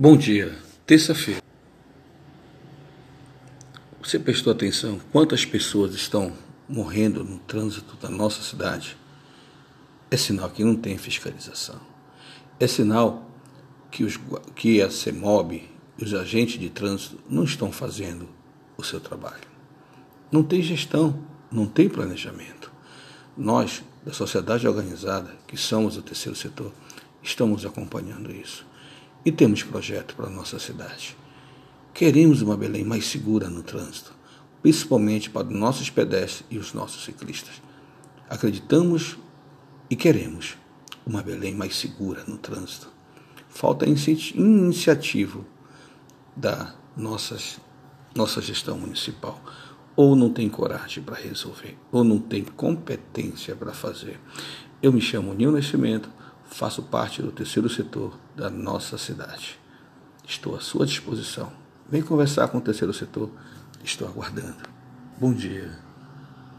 Bom dia, terça-feira. Você prestou atenção quantas pessoas estão morrendo no trânsito da nossa cidade? É sinal que não tem fiscalização. É sinal que, os, que a CEMOB os agentes de trânsito não estão fazendo o seu trabalho. Não tem gestão, não tem planejamento. Nós, da sociedade organizada, que somos o terceiro setor, estamos acompanhando isso e temos projeto para a nossa cidade. Queremos uma Belém mais segura no trânsito, principalmente para os nossos pedestres e os nossos ciclistas. Acreditamos e queremos uma Belém mais segura no trânsito. Falta iniciativa da nossas, nossa gestão municipal. Ou não tem coragem para resolver, ou não tem competência para fazer. Eu me chamo Nil Nascimento, faço parte do terceiro setor da nossa cidade. Estou à sua disposição. Vem conversar com o terceiro setor. Estou aguardando. Bom dia.